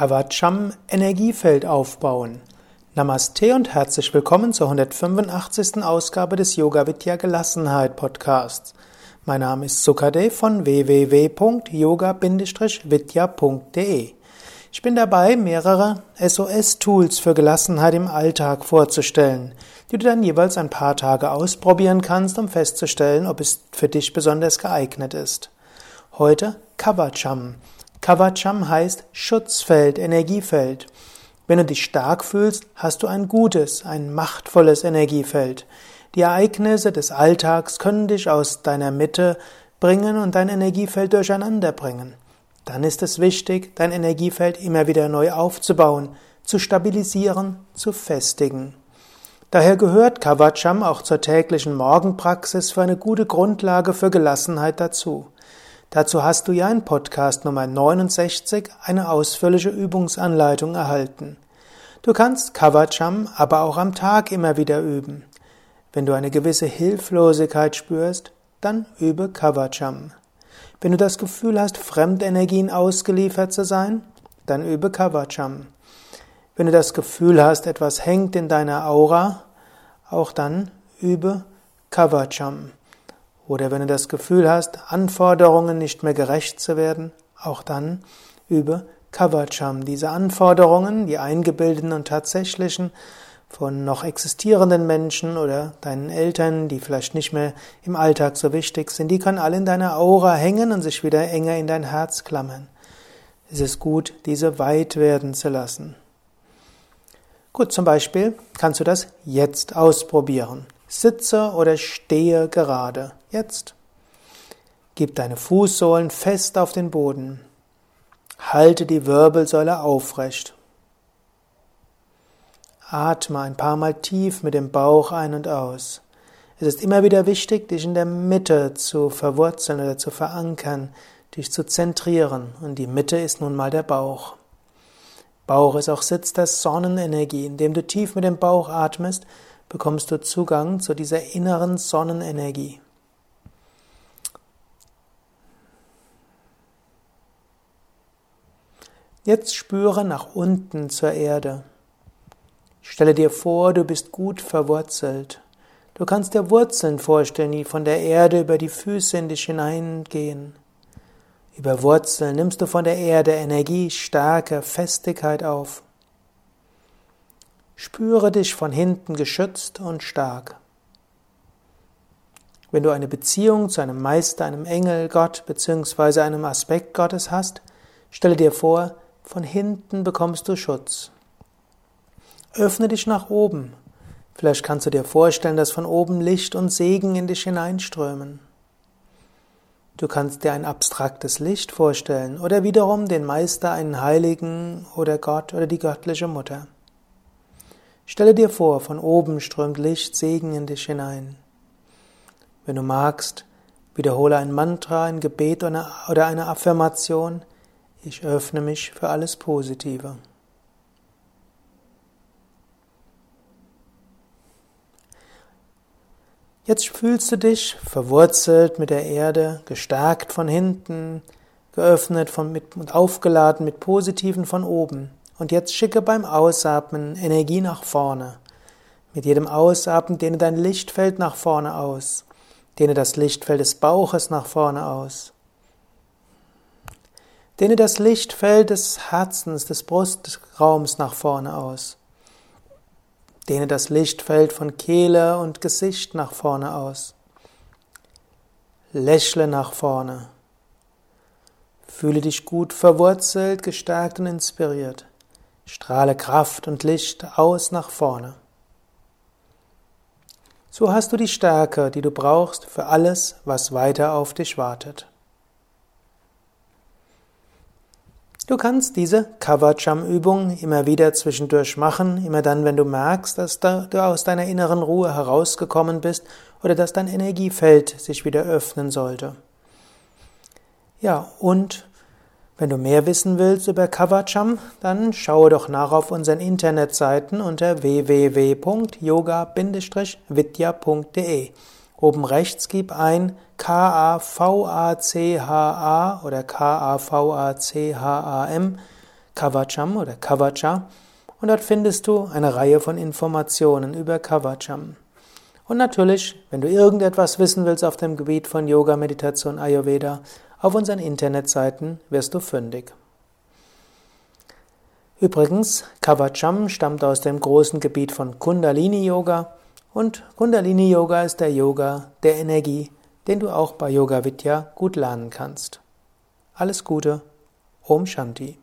Kavacham Energiefeld aufbauen. Namaste und herzlich willkommen zur 185. Ausgabe des Yoga Vidya Gelassenheit Podcasts. Mein Name ist Sukade von www.yoga-vidya.de. Ich bin dabei, mehrere SOS-Tools für Gelassenheit im Alltag vorzustellen, die du dann jeweils ein paar Tage ausprobieren kannst, um festzustellen, ob es für dich besonders geeignet ist. Heute Kavacham. Kavacham heißt Schutzfeld, Energiefeld. Wenn du dich stark fühlst, hast du ein gutes, ein machtvolles Energiefeld. Die Ereignisse des Alltags können dich aus deiner Mitte bringen und dein Energiefeld durcheinander bringen. Dann ist es wichtig, dein Energiefeld immer wieder neu aufzubauen, zu stabilisieren, zu festigen. Daher gehört Kavacham auch zur täglichen Morgenpraxis für eine gute Grundlage für Gelassenheit dazu. Dazu hast du ja in Podcast Nummer 69 eine ausführliche Übungsanleitung erhalten. Du kannst Kavacham aber auch am Tag immer wieder üben. Wenn du eine gewisse Hilflosigkeit spürst, dann übe Kavacham. Wenn du das Gefühl hast, Fremdenergien ausgeliefert zu sein, dann übe Kavacham. Wenn du das Gefühl hast, etwas hängt in deiner Aura, auch dann übe Kavacham. Oder wenn du das Gefühl hast, Anforderungen nicht mehr gerecht zu werden, auch dann übe Kavacham. Diese Anforderungen, die eingebildeten und tatsächlichen von noch existierenden Menschen oder deinen Eltern, die vielleicht nicht mehr im Alltag so wichtig sind, die können alle in deiner Aura hängen und sich wieder enger in dein Herz klammern. Es ist gut, diese weit werden zu lassen. Gut, zum Beispiel kannst du das jetzt ausprobieren. Sitze oder stehe gerade. Jetzt. Gib deine Fußsohlen fest auf den Boden. Halte die Wirbelsäule aufrecht. Atme ein paar Mal tief mit dem Bauch ein und aus. Es ist immer wieder wichtig, dich in der Mitte zu verwurzeln oder zu verankern, dich zu zentrieren. Und die Mitte ist nun mal der Bauch. Bauch ist auch Sitz der Sonnenenergie. Indem du tief mit dem Bauch atmest, bekommst du Zugang zu dieser inneren Sonnenenergie. Jetzt spüre nach unten zur Erde. Stelle dir vor, du bist gut verwurzelt. Du kannst dir Wurzeln vorstellen, die von der Erde über die Füße in dich hineingehen. Über Wurzeln nimmst du von der Erde Energie, Stärke, Festigkeit auf. Spüre dich von hinten geschützt und stark. Wenn du eine Beziehung zu einem Meister, einem Engel, Gott bzw. einem Aspekt Gottes hast, stelle dir vor, von hinten bekommst du Schutz. Öffne dich nach oben. Vielleicht kannst du dir vorstellen, dass von oben Licht und Segen in dich hineinströmen. Du kannst dir ein abstraktes Licht vorstellen oder wiederum den Meister, einen Heiligen oder Gott oder die göttliche Mutter. Stelle dir vor, von oben strömt Licht, Segen in dich hinein. Wenn du magst, wiederhole ein Mantra, ein Gebet oder eine Affirmation. Ich öffne mich für alles Positive. Jetzt fühlst du dich verwurzelt mit der Erde, gestärkt von hinten, geöffnet von, mit, und aufgeladen mit Positiven von oben. Und jetzt schicke beim Ausatmen Energie nach vorne. Mit jedem Ausatmen dehne dein Lichtfeld nach vorne aus. Dehne das Lichtfeld des Bauches nach vorne aus. Dehne das Lichtfeld des Herzens, des Brustraums nach vorne aus. Dehne das Lichtfeld von Kehle und Gesicht nach vorne aus. Lächle nach vorne. Fühle dich gut verwurzelt, gestärkt und inspiriert. Strahle Kraft und Licht aus nach vorne. So hast du die Stärke, die du brauchst für alles, was weiter auf dich wartet. Du kannst diese Kavacham-Übung immer wieder zwischendurch machen, immer dann, wenn du merkst, dass du aus deiner inneren Ruhe herausgekommen bist oder dass dein Energiefeld sich wieder öffnen sollte. Ja, und wenn du mehr wissen willst über Kavacham, dann schaue doch nach auf unseren Internetseiten unter www.yoga-vidya.de. Oben rechts gib ein K-A-V-A-C-H-A oder K-A-V-A-C-H-A-M, Kavacham oder Kavacha und dort findest du eine Reihe von Informationen über Kavacham. Und natürlich, wenn du irgendetwas wissen willst auf dem Gebiet von Yoga, Meditation, Ayurveda, auf unseren Internetseiten wirst du fündig. Übrigens, Kavacham stammt aus dem großen Gebiet von Kundalini Yoga und Kundalini Yoga ist der Yoga der Energie, den du auch bei Yoga Vidya gut lernen kannst. Alles Gute, Om Shanti.